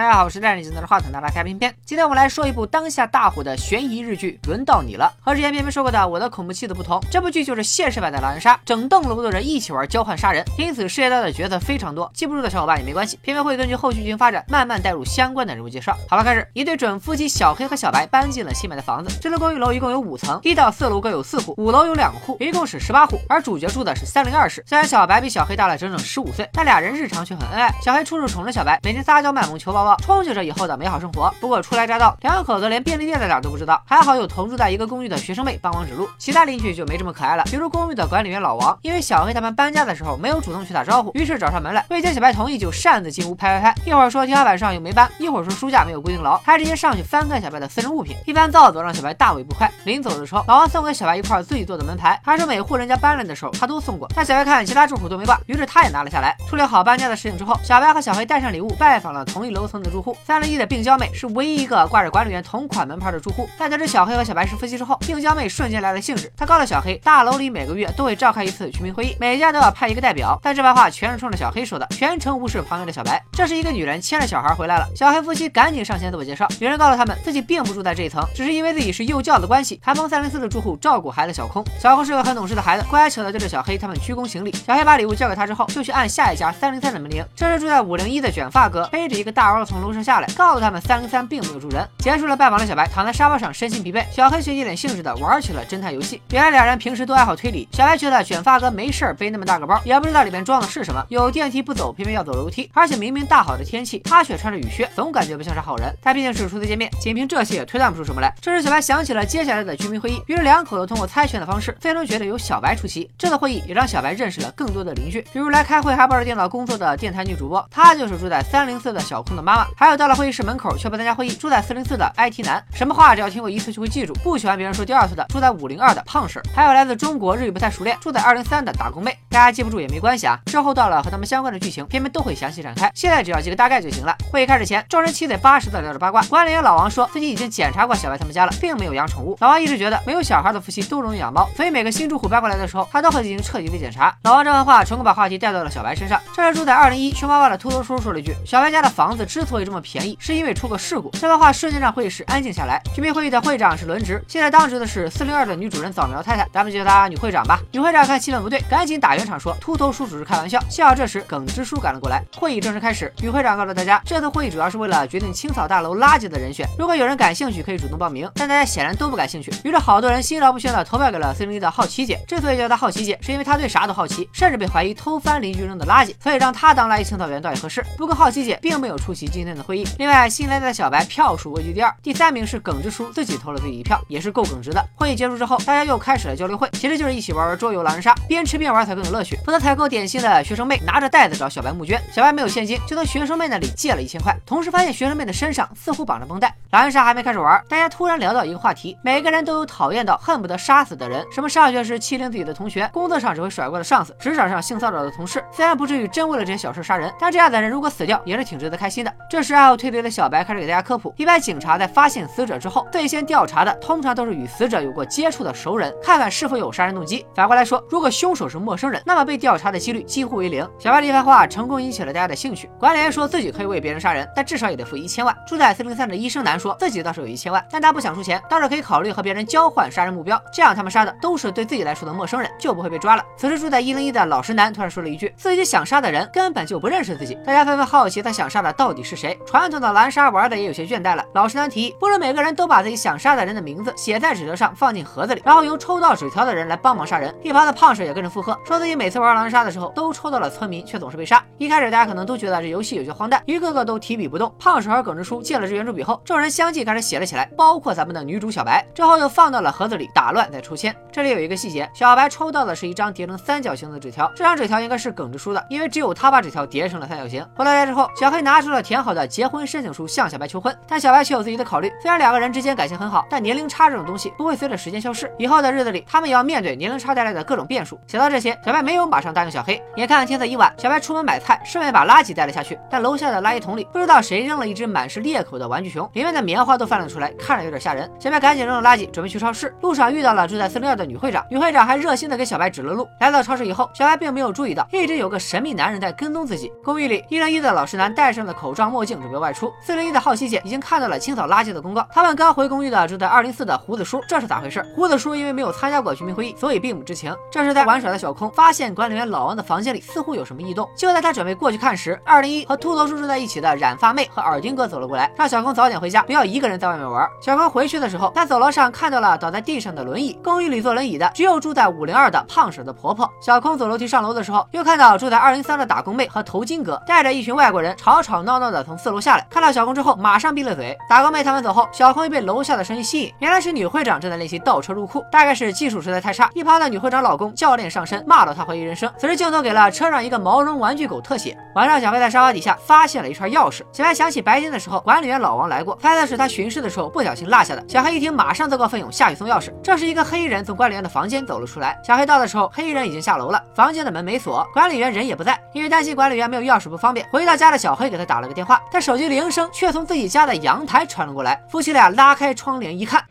大家好，我是戴眼镜拿着话筒的拉开片片。今天我们来说一部当下大火的悬疑日剧《轮到你了》。和之前片片说过的《我的恐怖妻子》不同，这部剧就是现实版的狼人杀，整栋楼的人一起玩交换杀人，因此涉及到的角色非常多，记不住的小伙伴也没关系，片片会根据后续剧情发展慢慢带入相关的人物介绍。好了，开始。一对准夫妻小黑和小白搬进了新买的房子，这栋公寓楼一共有五层，一到四楼各有四户，五楼有两户，一共是十八户。而主角住的是三零二室。虽然小白比小黑大了整整十五岁，但俩人日常却很恩爱。小黑处处宠着小白，每天撒娇卖萌求抱抱，憧憬着以后的美好生活。不过初来乍到，两口子连便利店在哪都不知道。还好有同住在一个公寓的学生妹帮忙指路，其他邻居就没这么可爱了。比如公寓的管理员老王，因为小黑他们搬家的时候没有主动去打招呼，于是找上门来，未经小白同意就擅自进屋拍拍拍。一会儿说天花板上有霉斑，一会儿说书架没有固定牢，还直接上去翻看小白的私人物品。一番造作让小白大为不快。临走的时候，老王送给小白一块自己做的门牌，还说每户人家搬来的时候他都送过。但小白看其他住户都没挂，于是他也拿了下来。处理好搬家的事情之后，小白和小黑带上礼物拜访了同一楼层的住户。三零一的病娇妹是唯一一个挂着管理员同款门牌的住户。在得知小黑和小白是夫妻之后，病娇妹瞬间来了兴致。她告诉小黑，大楼里每个月都会召开一次居民会议，每家都要派一个代表。但这番话全是冲着小黑说的，全程无视旁边的小白。这时，一个女人牵着小孩回来了。小黑夫妻赶紧上前自我介绍。女人告诉他们，自己并不住在这一层，只是因为自己是幼教的关系，还帮三零四的住户照顾孩子小空。小空是个很懂事的孩子，乖巧的对着小黑他们鞠躬行礼。小黑把礼物交给他之后，就去按下一家三零三的门铃。这时住在五零一的卷发哥背着一个大从楼上下来，告诉他们三零三并没有住人。结束了拜访的小白躺在沙发上，身心疲惫。小黑却一脸兴致的玩起了侦探游戏。原来俩人平时都爱好推理。小白觉得卷发哥没事背那么大个包，也不知道里面装的是什么。有电梯不走，偏偏要走楼梯，而且明明大好的天气，他却穿着雨靴，总感觉不像是好人。他毕竟是初次见面，仅凭这些也推断不出什么来。这时小白想起了接下来的居民会议，于是两口子通过猜拳的方式，最终决定由小白出席。这次会议也让小白认识了更多的邻居，比如来开会还抱着电脑工作的电台女主播，她就是住在三零四的小空的妈妈妈。还有到了会议室门口却不参加会议，住在四零四的 IT 男，什么话只要听过一次就会记住，不喜欢别人说第二次的，住在五零二的胖婶。还有来自中国日语不太熟练，住在二零三的打工妹。大家记不住也没关系啊，之后到了和他们相关的剧情，片片都会详细展开。现在只要记个大概就行了。会议开始前，众人七嘴八舌的聊着八卦。管理员老王说自己已经检查过小白他们家了，并没有养宠物。老王一直觉得没有小孩的夫妻都容易养猫，所以每个新住户搬过来的时候，他都会进行彻底的检查。老王这番话成功把话题带到了小白身上。这时住在二零一熊妈妈的秃头叔说了一句：“小白家的房子之之所以这么便宜，是因为出过事故。”这番话瞬间让会议室安静下来。居民会议的会长是轮值，现在当值的是四零二的女主人早苗太太，咱们就叫她女会长吧。女会长看气氛不对，赶紧打圆场说：“秃头叔只是开玩笑。”幸好这时耿直叔赶了过来。会议正式开始，女会长告诉大家，这次会议主要是为了决定清扫大楼垃圾的人选。如果有人感兴趣，可以主动报名。但大家显然都不感兴趣，于是好多人心照不宣的投票给了四零一的好奇姐。之所以叫她好奇姐，是因为她对啥都好奇，甚至被怀疑偷翻邻居扔的垃圾，所以让她当垃圾清扫员倒也合适。不过好奇姐并没有出席今天的会议。另外，新来的小白票数位居第二，第三名是耿直叔自己投了自己一票，也是够耿直的。会议结束之后，大家又开始了交流会，其实就是一起玩玩桌游狼人杀，边吃边玩才更有乐趣。负责采购点心的学生妹拿着袋子找小白募捐，小白没有现金，就从学生妹那里借了一千块，同时发现学生妹的身上似乎绑着绷带。狼人杀还没开始玩，大家突然聊到一个话题，每个人都有讨厌到恨不得杀死的人，什么上学时欺凌自己的同学，工作上只会甩锅的上司，职场上性骚扰的同事。虽然不至于真为了这些小事杀人，但这样的人如果死掉，也是挺值得开心的。这时爱好推理的小白开始给大家科普：一般警察在发现死者之后，最先调查的通常都是与死者有过接触的熟人，看看是否有杀人动机。反过来说，如果凶手是陌生人，那么被调查的几率几乎为零。小白的一番话成功引起了大家的兴趣。管理员说自己可以为别人杀人，但至少也得付一千万。住在四零三的医生男说自己倒是有一千万，但他不想出钱，倒是可以考虑和别人交换杀人目标，这样他们杀的都是对自己来说的陌生人，就不会被抓了。此时住在一零一的老实男突然说了一句，自己想杀的人根本就不认识自己。大家纷纷好奇他想杀的到底是是谁。传统的狼人杀玩的也有些倦怠了，老实男提议，不如每个人都把自己想杀的人的名字写在纸条上，放进盒子里，然后由抽到纸条的人来帮忙杀人。一旁的胖婶也跟着附和，说自己每次玩狼人杀的时候都抽到了村民，却总是被杀。一开始大家可能都觉得这游戏有些荒诞，一个个都提笔不动。胖婶和耿直叔借了支圆珠笔后，众人相继开始写了起来，包括咱们的女主小白。之后又放到了盒子里打乱再抽签。这里有一个细节，小白抽到的是一张叠成三角形的纸条，这张纸条应该是耿直叔的，因为只有他把纸条叠成了三角形。回到家之后，小黑拿出了填好的结婚申请书向小白求婚，但小白却有自己的考虑。虽然两个人之间感情很好，但年龄差这种东西不会随着时间消失，以后的日子里他们也要面对年龄差带来的各种变数。想到这些，小白没有马上答应小黑。眼看天色已晚，小白出门买菜，顺便把垃圾带了下去，但楼下的垃圾桶里不知道谁扔了一只满是裂口的玩具熊，里面的棉花都翻了出来，看着有点吓人。小白赶紧扔了垃圾，准备去超市。路上遇到了住在四零二的女会长，女会长还热心的给小白指了路。来到超市以后，小白并没有注意到一直有个神秘男人在跟踪自己。公寓里，一零一的老实男戴上了口罩墨镜准备外出。四零一的好奇姐已经看到了清扫垃圾的公告，他问刚回公寓的住在二零四的胡子叔这是咋回事。胡子叔因为没有参加过居民会议，所以并不知情。这时在玩耍的小空发现管理员老王的房间里似乎有什么异动，就在他准备过去看时，二零一和秃头叔住在一起的染发妹和耳钉哥走了过来，让小空早点回家，不要一个人在外面玩。小空回去的时候，在走廊上看到了倒在地上的轮椅。公寓里坐轮椅的只有住在五零二的胖婶的婆婆。小空走楼梯上楼的时候，又看到住在二零三的打工妹和头巾哥带着一群外国人吵吵闹闹的从四楼下来。看到小空之后，马上闭了嘴。打工妹他们走后，小空又被楼下的声音吸引，原来是女会长正在练习倒车入库，大概是技术实在太差。一旁的女会长老公教练上身骂到她怀疑人生。此时镜头给了车上一个毛绒玩具狗特写。晚上小黑在沙发底下发现了一串钥匙，小黑想起白天的时候管理员老王来过，猜的是他巡视的时候不小心落下的。小黑一听，马上自告奋勇下去送钥匙。这时一个黑衣人从管理员的房间走了出来。小黑到的时候，黑衣人已经下楼了，房间的门没锁，管理员人也不在。因为担心管理员没有钥匙不方便，回到家的小黑给他打了个电电话，但手机铃声却从自己家的阳台传了过来。夫妻俩拉开窗帘一看。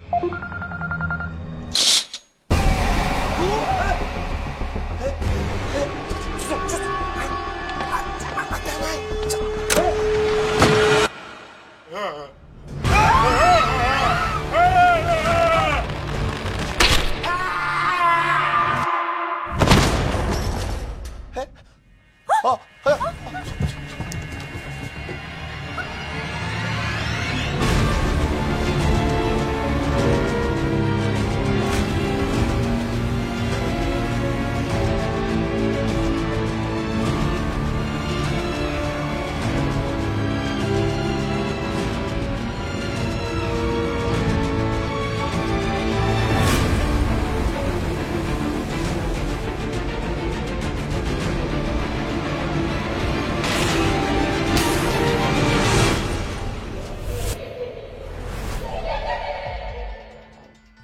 哦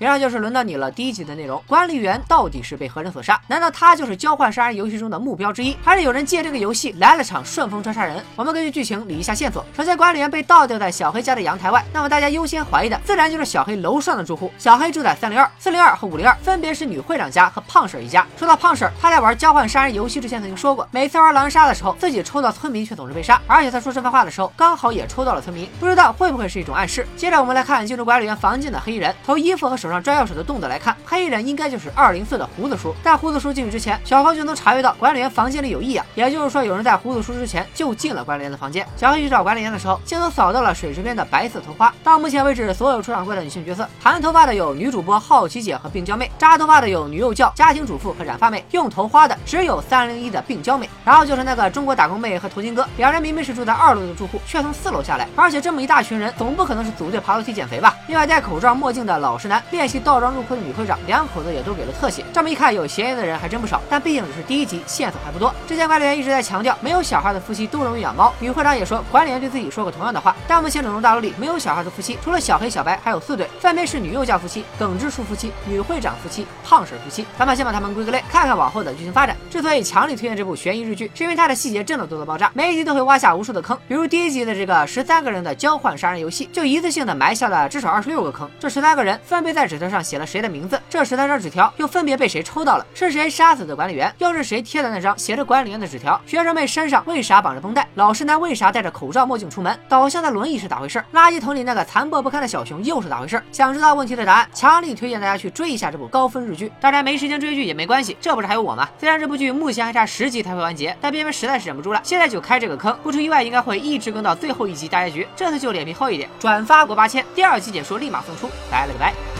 以上就是轮到你了。第一集的内容，管理员到底是被何人所杀？难道他就是交换杀人游戏中的目标之一？还是有人借这个游戏来了场顺风车杀人？我们根据剧情理一下线索。首先，管理员被倒吊在小黑家的阳台外，那么大家优先怀疑的自然就是小黑楼上的住户。小黑住在三零二、四零二和五零二，分别是女会长家和胖婶一家。说到胖婶，她在玩交换杀人游戏之前曾经说过，每次玩狼人杀的时候，自己抽到村民却总是被杀，而且她说这番话的时候，刚好也抽到了村民，不知道会不会是一种暗示。接着我们来看进入管理员房间的黑衣人，从衣服和手上拽钥匙的动作来看，黑衣人应该就是二零四的胡子叔。在胡子叔进去之前，小黑就能察觉到管理员房间里有异样，也就是说有人在胡子叔之前就进了管理员的房间。小黑去找管理员的时候，镜头扫到了水池边的白色头花。到目前为止，所有出场过的女性角色，盘头发的有女主播好奇姐和病娇妹，扎头发的有女幼教、家庭主妇和染发妹，用头花的只有三零一的病娇妹。然后就是那个中国打工妹和头巾哥，两人明明是住在二楼的住户，却从四楼下来，而且这么一大群人，总不可能是组队爬楼梯减肥吧？另外戴口罩墨镜的老实男，练习倒装入库的女会长。两口子也都给了特写，这么一看，有嫌疑的人还真不少。但毕竟只是第一集，线索还不多。之前管理员一直在强调，没有小孩的夫妻都容易养猫。女会长也说，管理员对自己说过同样的话。但目前整栋大楼里没有小孩的夫妻，除了小黑、小白，还有四对，分别是女幼教夫妻、耿直树夫妻、女会长夫妻、胖婶夫妻。咱们先把他们归个类，看看往后的剧情发展。之所以强力推荐这部悬疑日剧，是因为它的细节真的多到爆炸，每一集都会挖下无数的坑。比如第一集的这个十三个人的交换杀人游戏，就一次性的埋下了至少二十六个坑。这十三个人分别在纸条上写了谁的名字，这十三张纸条。又分别被谁抽到了？是谁杀死的管理员？又是谁贴的那张写着管理员的纸条？学生妹身上为啥绑着绷带？老实男为啥戴着口罩墨镜出门？倒下的轮椅是咋回事？垃圾桶里那个残破不堪的小熊又是咋回事？想知道问题的答案，强力推荐大家去追一下这部高分日剧。当然没时间追剧也没关系，这不是还有我吗？虽然这部剧目前还差十集才会完结，但边边实在是忍不住了，现在就开这个坑，不出意外应该会一直更到最后一集大结局。这次就脸皮厚一点，转发过八千，第二集解说立马送出，拜了个拜。